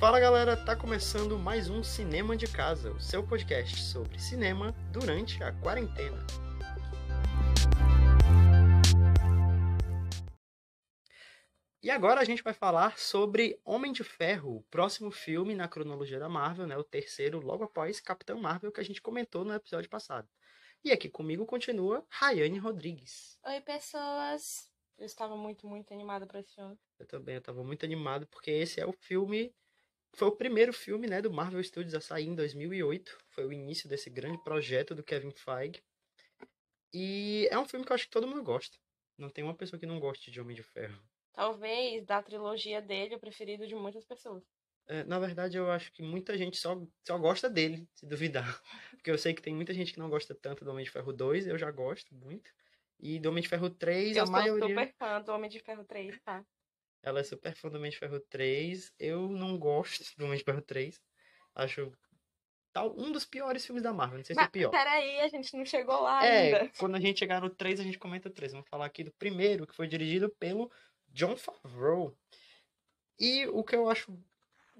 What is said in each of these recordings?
Fala galera, tá começando mais um Cinema de Casa, o seu podcast sobre cinema durante a quarentena. E agora a gente vai falar sobre Homem de Ferro, o próximo filme na cronologia da Marvel, né? O terceiro, logo após Capitão Marvel, que a gente comentou no episódio passado. E aqui comigo continua Rayane Rodrigues. Oi, pessoas. Eu estava muito, muito animada para esse filme. Eu também, eu estava muito animado, porque esse é o filme. Foi o primeiro filme né, do Marvel Studios a sair em 2008. Foi o início desse grande projeto do Kevin Feige. E é um filme que eu acho que todo mundo gosta. Não tem uma pessoa que não goste de Homem de Ferro. Talvez da trilogia dele, o preferido de muitas pessoas. É, na verdade, eu acho que muita gente só, só gosta dele, se duvidar. Porque eu sei que tem muita gente que não gosta tanto do Homem de Ferro 2, eu já gosto muito. E do Homem de Ferro 3, eu a maioria. Eu sou super fã do Homem de Ferro 3, tá? Ela é super fã do de Ferro 3. Eu não gosto do de Ferro 3. Acho tal, um dos piores filmes da Marvel. Não sei Mas, se é o pior. Peraí, a gente não chegou lá é, ainda. quando a gente chegar no 3, a gente comenta o 3. Vamos falar aqui do primeiro, que foi dirigido pelo John Favreau. E o que eu acho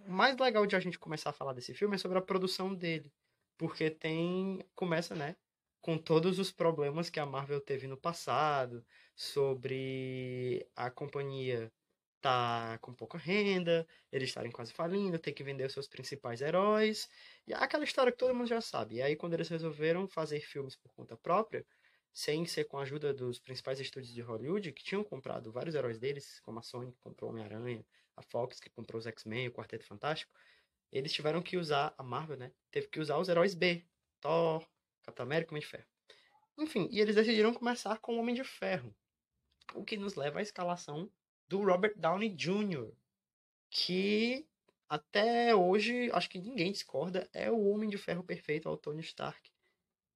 mais legal de a gente começar a falar desse filme é sobre a produção dele. Porque tem. Começa, né? Com todos os problemas que a Marvel teve no passado, sobre a companhia tá com pouca renda, eles estarem quase falindo, ter que vender os seus principais heróis. E é aquela história que todo mundo já sabe. E aí, quando eles resolveram fazer filmes por conta própria, sem ser com a ajuda dos principais estúdios de Hollywood, que tinham comprado vários heróis deles, como a Sony, que comprou Homem-Aranha, a Fox, que comprou os X-Men, o Quarteto Fantástico, eles tiveram que usar, a Marvel, né? Teve que usar os heróis B, Thor, Capitão América, Homem de Ferro. Enfim, e eles decidiram começar com o Homem de Ferro, o que nos leva à escalação do Robert Downey Jr., que até hoje, acho que ninguém discorda, é o Homem de Ferro perfeito ao Tony Stark.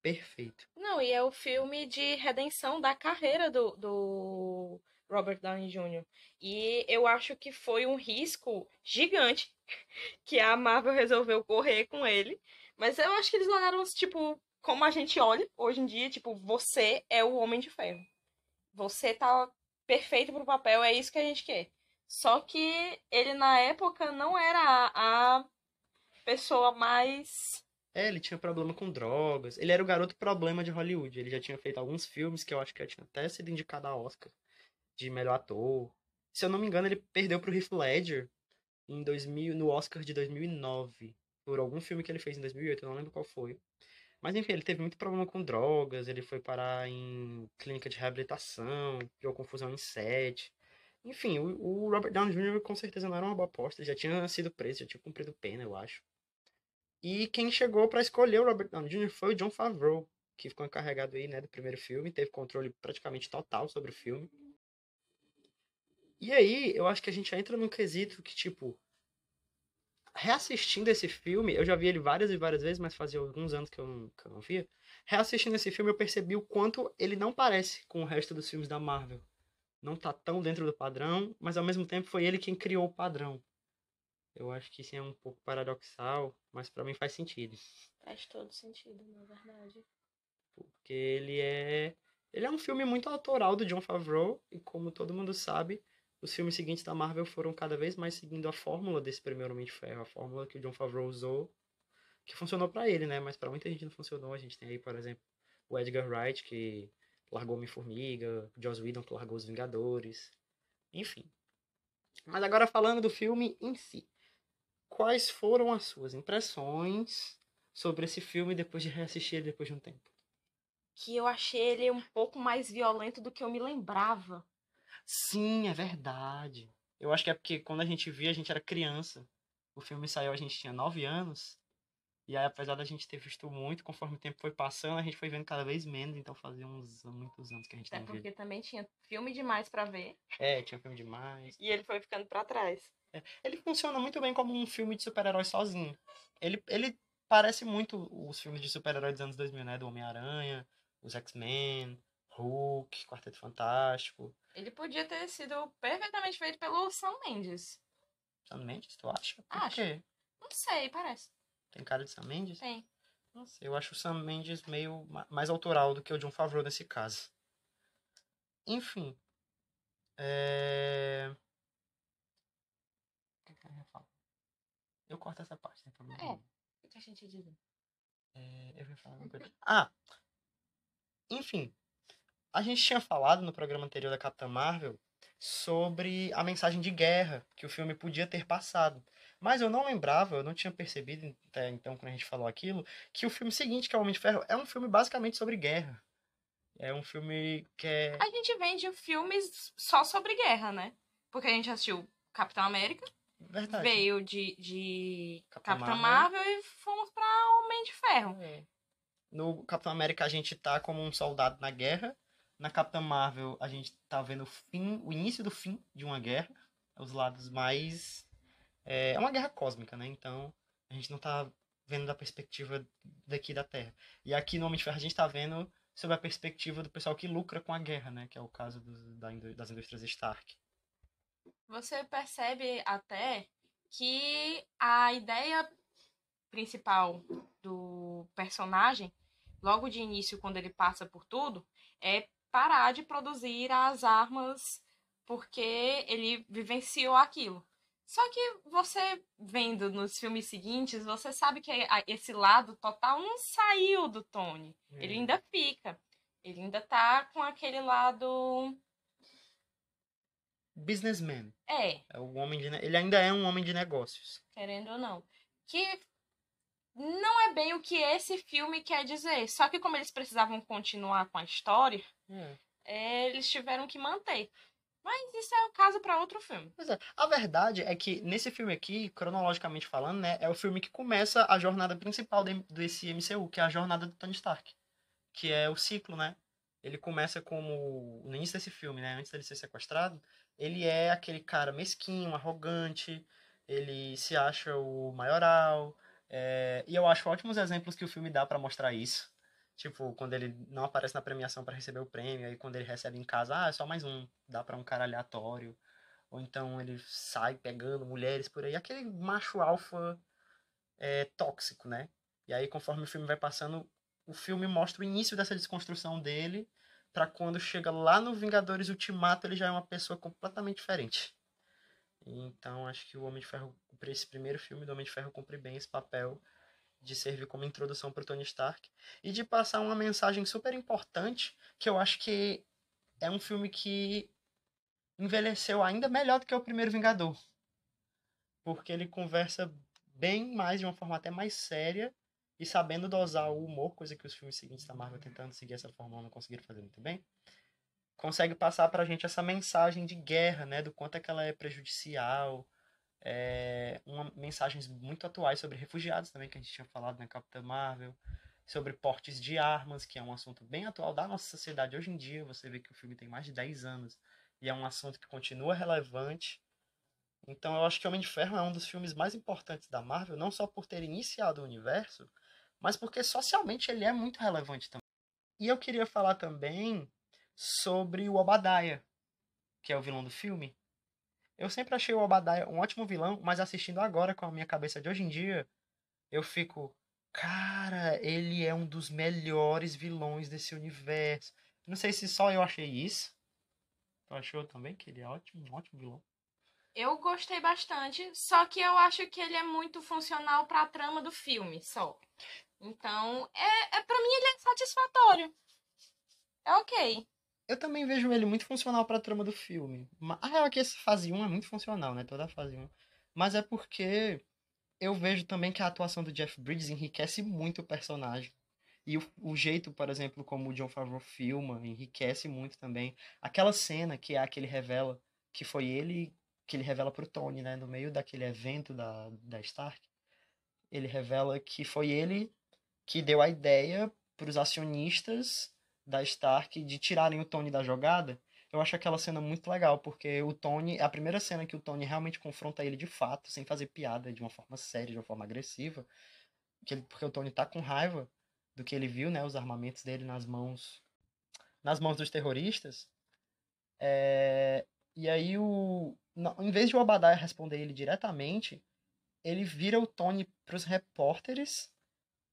Perfeito. Não, e é o filme de redenção da carreira do, do Robert Downey Jr. E eu acho que foi um risco gigante que a Marvel resolveu correr com ele. Mas eu acho que eles olharam, tipo, como a gente olha hoje em dia, tipo, você é o Homem de Ferro. Você tá perfeito pro papel, é isso que a gente quer. Só que ele na época não era a, pessoa mais é, ele tinha problema com drogas. Ele era o garoto problema de Hollywood. Ele já tinha feito alguns filmes que eu acho que já tinha até sido indicado a Oscar de melhor ator. Se eu não me engano, ele perdeu pro Heath Ledger em 2000, no Oscar de 2009. Por algum filme que ele fez em 2008, eu não lembro qual foi. Mas enfim, ele teve muito problema com drogas, ele foi parar em clínica de reabilitação, criou confusão em set. Enfim, o, o Robert Downey Jr. com certeza não era uma boa aposta, já tinha sido preso, já tinha cumprido pena, eu acho. E quem chegou para escolher o Robert Downey Jr. foi o John Favreau, que ficou encarregado aí, né, do primeiro filme, teve controle praticamente total sobre o filme. E aí, eu acho que a gente entra num quesito que, tipo, reassistindo esse filme, eu já vi ele várias e várias vezes, mas fazia alguns anos que eu não, que eu não via. Reassistindo esse filme, eu percebi o quanto ele não parece com o resto dos filmes da Marvel. Não tá tão dentro do padrão, mas ao mesmo tempo foi ele quem criou o padrão. Eu acho que isso é um pouco paradoxal, mas para mim faz sentido. Faz todo sentido, na verdade. Porque ele é. Ele é um filme muito autoral do John Favreau, e como todo mundo sabe, os filmes seguintes da Marvel foram cada vez mais seguindo a fórmula desse primeiro Homem de Ferro, a fórmula que o John Favreau usou, que funcionou para ele, né? Mas para muita gente não funcionou. A gente tem aí, por exemplo, o Edgar Wright, que largou Homem-Formiga, Joss Whedon, que largou Os Vingadores. Enfim. Mas agora falando do filme em si quais foram as suas impressões sobre esse filme depois de reassistir ele depois de um tempo? Que eu achei ele um pouco mais violento do que eu me lembrava. Sim, é verdade. Eu acho que é porque quando a gente via, a gente era criança. O filme saiu, a gente tinha 9 anos. E aí, apesar da gente ter visto muito, conforme o tempo foi passando, a gente foi vendo cada vez menos. Então fazia uns muitos anos que a gente é não via. porque também tinha filme demais para ver. É, tinha filme demais. E ele foi ficando para trás. É, ele funciona muito bem como um filme de super-herói sozinho. Ele, ele parece muito os filmes de super-herói dos anos 2000, né? Do Homem-Aranha, os X-Men, Hulk, Quarteto Fantástico. Ele podia ter sido perfeitamente feito pelo Sam Mendes. Sam Mendes, tu acha? Por acho. quê? Não sei, parece. Tem cara de Sam Mendes? Tem. Não sei, eu acho o Sam Mendes meio mais autoral do que o John Favreau nesse caso. Enfim. É... Eu corto essa parte, sem problema. É. O que a gente diz? É, eu ia falar uma coisa. Ah! Enfim. A gente tinha falado no programa anterior da Capitã Marvel sobre a mensagem de guerra que o filme podia ter passado. Mas eu não lembrava, eu não tinha percebido até então, quando a gente falou aquilo, que o filme seguinte, que é o Homem de Ferro, é um filme basicamente sobre guerra. É um filme que é. A gente vende filmes só sobre guerra, né? Porque a gente assistiu Capitão América, Verdade. veio de, de Capitã Capitão Marvel. Marvel. e fomos pra Homem de Ferro. É. No Capitão América a gente tá como um soldado na guerra. Na Capitã Marvel a gente tá vendo o fim, o início do fim de uma guerra. Os lados mais. É, é uma guerra cósmica, né? Então a gente não tá vendo da perspectiva daqui da Terra. E aqui no Homem de Ferro a gente tá vendo sobre a perspectiva do pessoal que lucra com a guerra, né? Que é o caso dos- da das indústrias Stark. Você percebe até que a ideia principal do personagem, logo de início, quando ele passa por tudo, é parar de produzir as armas porque ele vivenciou aquilo. Só que você vendo nos filmes seguintes, você sabe que esse lado total não saiu do Tony. Ele ainda fica. Ele ainda tá com aquele lado. Businessman. É, É o homem de, ele ainda é um homem de negócios. querendo ou não. Que não é bem o que esse filme quer dizer. Só que como eles precisavam continuar com a história, é, eles tiveram que manter. Mas isso é o caso para outro filme. Pois é. A verdade é que nesse filme aqui, cronologicamente falando, né, é o filme que começa a jornada principal de- desse MCU, que é a jornada do Tony Stark, que é o ciclo, né? Ele começa como no início desse filme, né, antes dele ser sequestrado, ele é aquele cara mesquinho, arrogante, ele se acha o maioral, é, e eu acho ótimos exemplos que o filme dá pra mostrar isso. Tipo, quando ele não aparece na premiação pra receber o prêmio, aí quando ele recebe em casa, ah, é só mais um, dá pra um cara aleatório. Ou então ele sai pegando mulheres por aí. Aquele macho alfa é, tóxico, né? E aí, conforme o filme vai passando, o filme mostra o início dessa desconstrução dele. Pra quando chega lá no Vingadores Ultimato, ele já é uma pessoa completamente diferente. Então, acho que o Homem de Ferro, esse primeiro filme do Homem de Ferro, cumpre bem esse papel de servir como introdução para Tony Stark e de passar uma mensagem super importante que eu acho que é um filme que envelheceu ainda melhor do que o primeiro Vingador. Porque ele conversa bem mais, de uma forma até mais séria, e sabendo dosar o humor, coisa que os filmes seguintes da Marvel tentando seguir essa fórmula não conseguiram fazer muito bem. Consegue passar pra gente essa mensagem de guerra, né? Do quanto é que ela é prejudicial. É, uma, mensagens muito atuais sobre refugiados também, que a gente tinha falado na Capitã Marvel. Sobre portes de armas, que é um assunto bem atual da nossa sociedade hoje em dia. Você vê que o filme tem mais de 10 anos e é um assunto que continua relevante. Então eu acho que Homem de Ferro é um dos filmes mais importantes da Marvel, não só por ter iniciado o universo, mas porque socialmente ele é muito relevante também. E eu queria falar também sobre o Obadiah, que é o vilão do filme. Eu sempre achei o Obadiah um ótimo vilão, mas assistindo agora com a minha cabeça de hoje em dia, eu fico, cara, ele é um dos melhores vilões desse universo. Não sei se só eu achei isso. Tu achou também que ele é ótimo, um ótimo vilão? Eu gostei bastante, só que eu acho que ele é muito funcional pra trama do filme, só. Então, é, é para mim ele é satisfatório. É ok. Eu também vejo ele muito funcional pra trama do filme. A real é que essa fase 1 é muito funcional, né? Toda a fase 1. Mas é porque eu vejo também que a atuação do Jeff Bridges enriquece muito o personagem. E o, o jeito, por exemplo, como o John Favreau filma, enriquece muito também. Aquela cena que é a que ele revela que foi ele que ele revela pro Tony, né? No meio daquele evento da, da Stark. Ele revela que foi ele que deu a ideia pros acionistas da Stark de tirarem o Tony da jogada, eu acho aquela cena muito legal, porque o Tony, a primeira cena que o Tony realmente confronta ele de fato, sem fazer piada, de uma forma séria, de uma forma agressiva, que ele, porque o Tony tá com raiva do que ele viu, né, os armamentos dele nas mãos nas mãos dos terroristas. É, e aí o não, em vez de o Obadiah responder ele diretamente, ele vira o Tony pros repórteres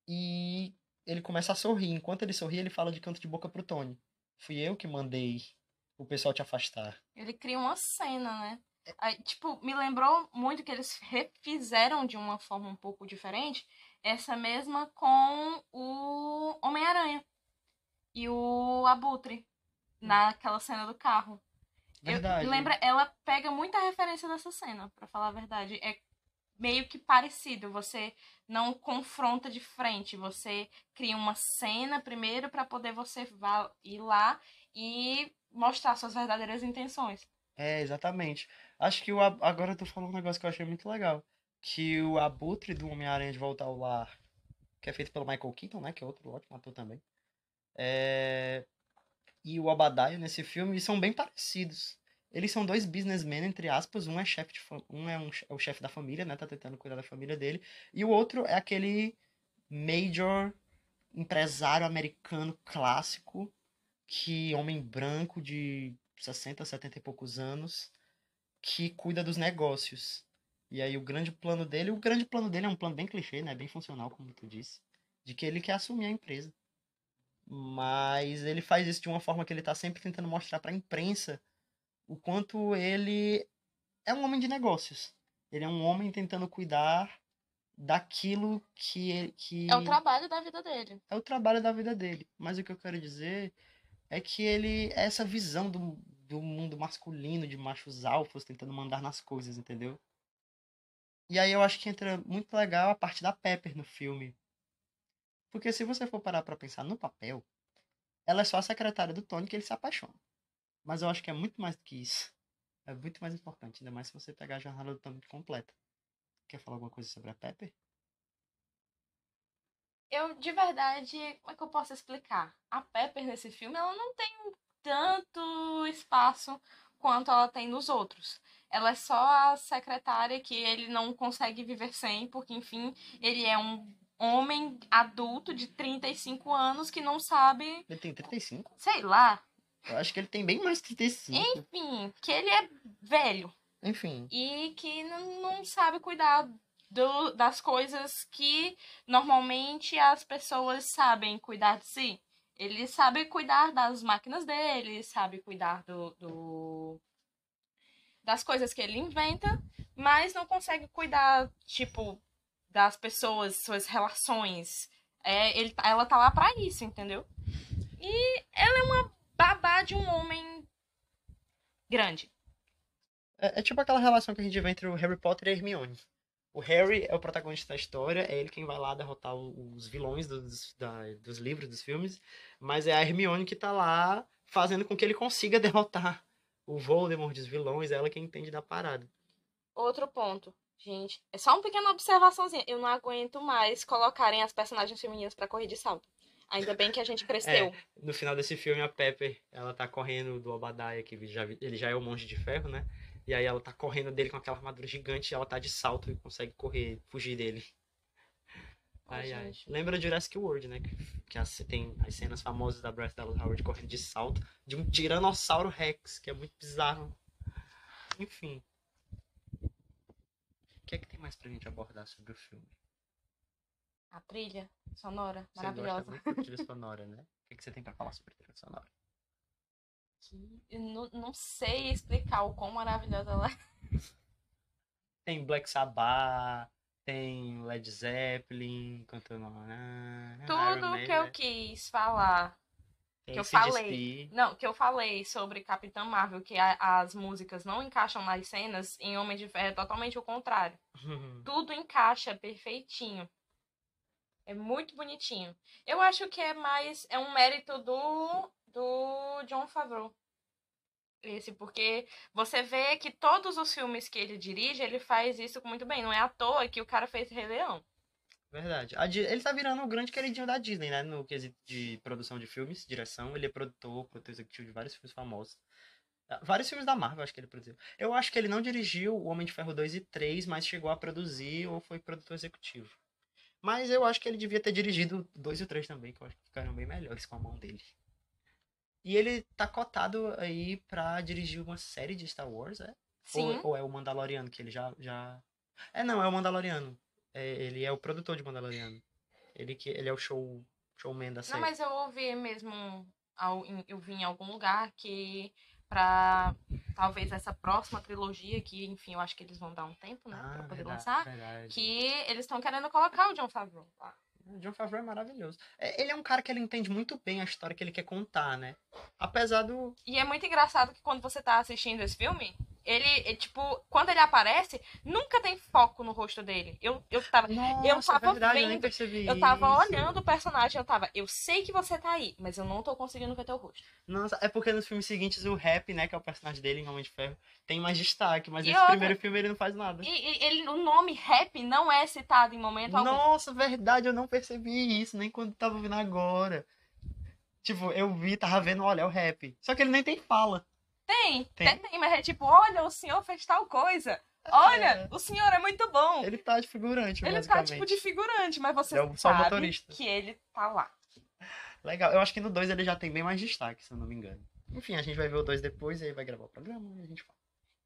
e ele começa a sorrir. Enquanto ele sorri, ele fala de canto de boca pro Tony. Fui eu que mandei o pessoal te afastar. Ele cria uma cena, né? Aí, tipo, me lembrou muito que eles refizeram de uma forma um pouco diferente essa mesma com o Homem-Aranha e o Abutre naquela cena do carro. Verdade. Eu, lembra, ela pega muita referência dessa cena, para falar a verdade. É meio que parecido. Você não confronta de frente, você cria uma cena primeiro para poder você ir lá e mostrar suas verdadeiras intenções. É, exatamente. Acho que o, agora eu tô falando um negócio que eu achei muito legal. Que o Abutre do Homem-Aranha de Volta ao Lar, que é feito pelo Michael Keaton, né? Que é outro ótimo ator também. É... E o Obadiah nesse filme são bem parecidos. Eles são dois businessmen, entre aspas. Um é chefe um é, um, é o chefe da família, né? Tá tentando cuidar da família dele. E o outro é aquele major empresário americano clássico, que homem branco de 60, 70 e poucos anos, que cuida dos negócios. E aí o grande plano dele, o grande plano dele é um plano bem clichê, né? Bem funcional, como tu disse, de que ele quer assumir a empresa. Mas ele faz isso de uma forma que ele tá sempre tentando mostrar para a imprensa o quanto ele é um homem de negócios. Ele é um homem tentando cuidar daquilo que, que. É o trabalho da vida dele. É o trabalho da vida dele. Mas o que eu quero dizer é que ele. É essa visão do, do mundo masculino, de machos alfas, tentando mandar nas coisas, entendeu? E aí eu acho que entra muito legal a parte da Pepper no filme. Porque se você for parar pra pensar no papel, ela é só a secretária do Tony que ele se apaixona. Mas eu acho que é muito mais do que isso. É muito mais importante, ainda mais se você pegar a jornada do Tony completa. Quer falar alguma coisa sobre a Pepper? Eu, de verdade, como é que eu posso explicar? A Pepper nesse filme, ela não tem tanto espaço quanto ela tem nos outros. Ela é só a secretária que ele não consegue viver sem, porque, enfim, ele é um homem adulto de 35 anos que não sabe. Ele tem 35? Sei lá. Eu acho que ele tem bem mais de 35. Enfim, que ele é velho. Enfim. E que não sabe cuidar do, das coisas que normalmente as pessoas sabem cuidar de si. Ele sabe cuidar das máquinas dele, sabe cuidar do, do das coisas que ele inventa, mas não consegue cuidar, tipo, das pessoas, suas relações. É, ele, ela tá lá pra isso, entendeu? E ela é uma babá de um homem grande. É, é, tipo aquela relação que a gente vê entre o Harry Potter e a Hermione. O Harry é o protagonista da história, é ele quem vai lá derrotar os vilões dos, da, dos livros, dos filmes, mas é a Hermione que tá lá fazendo com que ele consiga derrotar o Voldemort, os vilões, é ela quem entende da parada. Outro ponto, gente, é só uma pequena observaçãozinha. Eu não aguento mais colocarem as personagens femininas para correr de salto. Ainda bem que a gente cresceu. É, no final desse filme, a Pepper, ela tá correndo do Obadiah, que já, ele já é o monge de ferro, né? E aí ela tá correndo dele com aquela armadura gigante e ela tá de salto e consegue correr, fugir dele. Ai, ai. Lembra de Jurassic World, né? Que, as, tem as cenas famosas da Bryce Dallas Howard correndo de salto de um Tiranossauro Rex, que é muito bizarro. Enfim. O que é que tem mais pra gente abordar sobre o filme? A trilha sonora, você maravilhosa. Gosta muito trilha sonora, né? O que, que você tem pra falar sobre trilha sonora? Eu não, não sei explicar o quão maravilhosa ela é. Tem Black Sabbath, tem Led Zeppelin cantando. Tudo que eu quis falar. Tem que eu falei. Não, que eu falei sobre Capitã Marvel, que a, as músicas não encaixam nas cenas, em Homem de Ferro é totalmente o contrário. Tudo encaixa perfeitinho. É muito bonitinho. Eu acho que é mais. É um mérito do, do John Favreau. Esse, porque você vê que todos os filmes que ele dirige, ele faz isso muito bem. Não é à toa que o cara fez Rei Leão. Verdade. ele tá virando o grande queridinho da Disney, né? No quesito de produção de filmes, direção. Ele é produtor, produtor executivo de vários filmes famosos. Ah, vários filmes da Marvel, acho que ele produziu. Eu acho que ele não dirigiu O Homem de Ferro 2 e 3, mas chegou a produzir ou foi produtor executivo. Mas eu acho que ele devia ter dirigido dois e três também, que eu acho que ficaram bem melhores com a mão dele. E ele tá cotado aí pra dirigir uma série de Star Wars, é? Sim. Ou, ou é o Mandaloriano, que ele já. já... É, não, é o Mandaloriano. É, ele é o produtor de Mandaloriano. Ele, que, ele é o show, showman da série. Não, mas eu ouvi mesmo. Eu vi em algum lugar que pra talvez essa próxima trilogia, que, enfim, eu acho que eles vão dar um tempo, né? Ah, pra poder verdade, lançar. verdade. Que eles estão querendo colocar o John Favreau lá. O John Favreau é maravilhoso. É, Ele é um cara que ele entende muito bem a história que ele quer contar, né? Apesar do. E é muito engraçado que quando você tá assistindo esse filme, ele, é, tipo, quando ele aparece, nunca tem foco no rosto dele. Eu, eu tava. Nossa, tava é verdade, eu nem vendo, percebi Eu tava isso. olhando o personagem, eu tava, eu sei que você tá aí, mas eu não tô conseguindo ver teu rosto. Nossa, é porque nos filmes seguintes o Rap, né, que é o personagem dele em Homem de Ferro, tem mais destaque, mas E nesse outra- primeiro filme ele não faz nada. E, e ele, o nome rap não é citado em momento algum. Nossa, verdade, eu não percebi isso, nem quando tava vendo agora. Tipo, eu vi, tava vendo, olha, é o Rap. Só que ele nem tem fala. Tem, Tem? tem, mas é tipo, olha, o senhor fez tal coisa. Olha, É. o senhor é muito bom. Ele tá de figurante, Ele tá tipo de figurante, mas você É sabe motorista. que ele tá lá. Legal, eu acho que no 2 ele já tem bem mais destaque, se eu não me engano. Enfim, a gente vai ver o 2 depois e aí vai gravar o programa e a gente fala.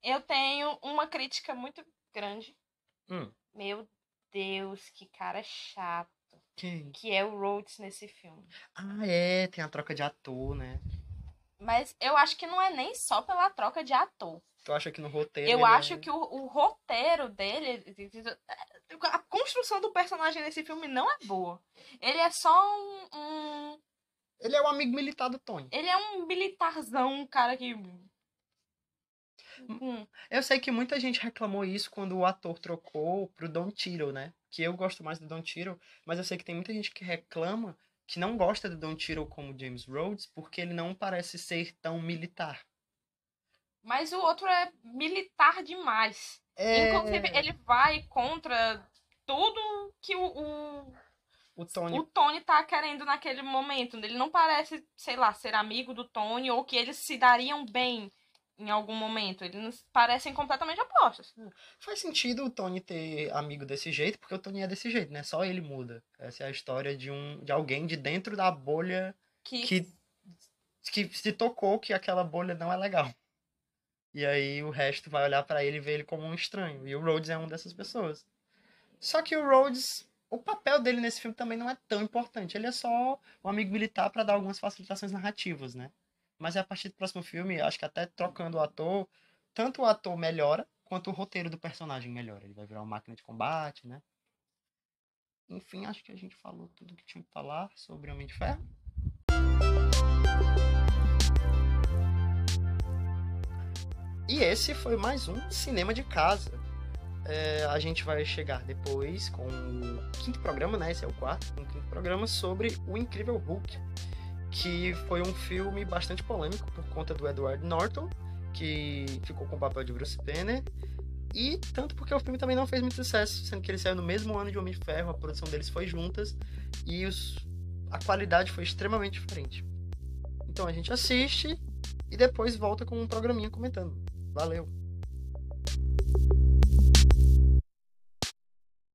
Eu tenho uma crítica muito grande. Hum. Meu Deus, que cara chato. Quem? Que é o Rhodes nesse filme. Ah, é, tem a troca de ator, né? Mas eu acho que não é nem só pela troca de ator. Tu acha que no roteiro. Eu ele acho é... que o, o roteiro dele. A construção do personagem nesse filme não é boa. Ele é só um. um- Ele é o amigo militar do Tony. ele é um militarzão, um cara que. Hum, Eu sei que muita gente reclamou isso quando o ator trocou pro Don Tiro, né? Que eu gosto mais do Don Tiro, mas eu sei que tem muita gente que reclama que não gosta do Don Tiro como James Rhodes porque ele não parece ser tão militar. Mas o outro é militar demais. É... Inclusive, ele vai contra tudo que o, o, O Tony o Tony tá querendo naquele momento. Ele não parece, sei lá, ser amigo do Tony ou que eles se dariam bem em algum momento. Eles parecem completamente opostos. Faz sentido o Tony ter amigo desse jeito, porque o Tony é desse jeito, né? Só ele muda. Essa é a história de um de alguém de dentro da bolha Que, que que se tocou que aquela bolha não é legal. E aí o resto vai olhar pra ele e ver ele como um estranho. E o Rhodes é uma dessas pessoas. Só que o Rhodes, o papel dele nesse filme também não é tão importante. Ele é só um amigo militar pra dar algumas facilitações narrativas, né? Mas a partir do próximo filme, acho que até trocando o ator, tanto o ator melhora, quanto o roteiro do personagem melhora. Ele vai virar uma máquina de combate, né? Enfim, acho que a gente falou tudo que tinha que falar sobre Homem de Ferro. E esse foi mais um Cinema de Casa. É, a gente vai chegar depois com o quinto programa, né? Esse é o quarto, com o quinto programa sobre o Incrível Hulk, que foi um filme bastante polêmico por conta do Edward Norton, que ficou com o papel de Bruce Banner, e tanto porque o filme também não fez muito sucesso, sendo que ele saiu no mesmo ano de Homem de Ferro, a produção deles foi juntas, e os, a qualidade foi extremamente diferente. Então a gente assiste e depois volta com um programinha comentando. Valeu!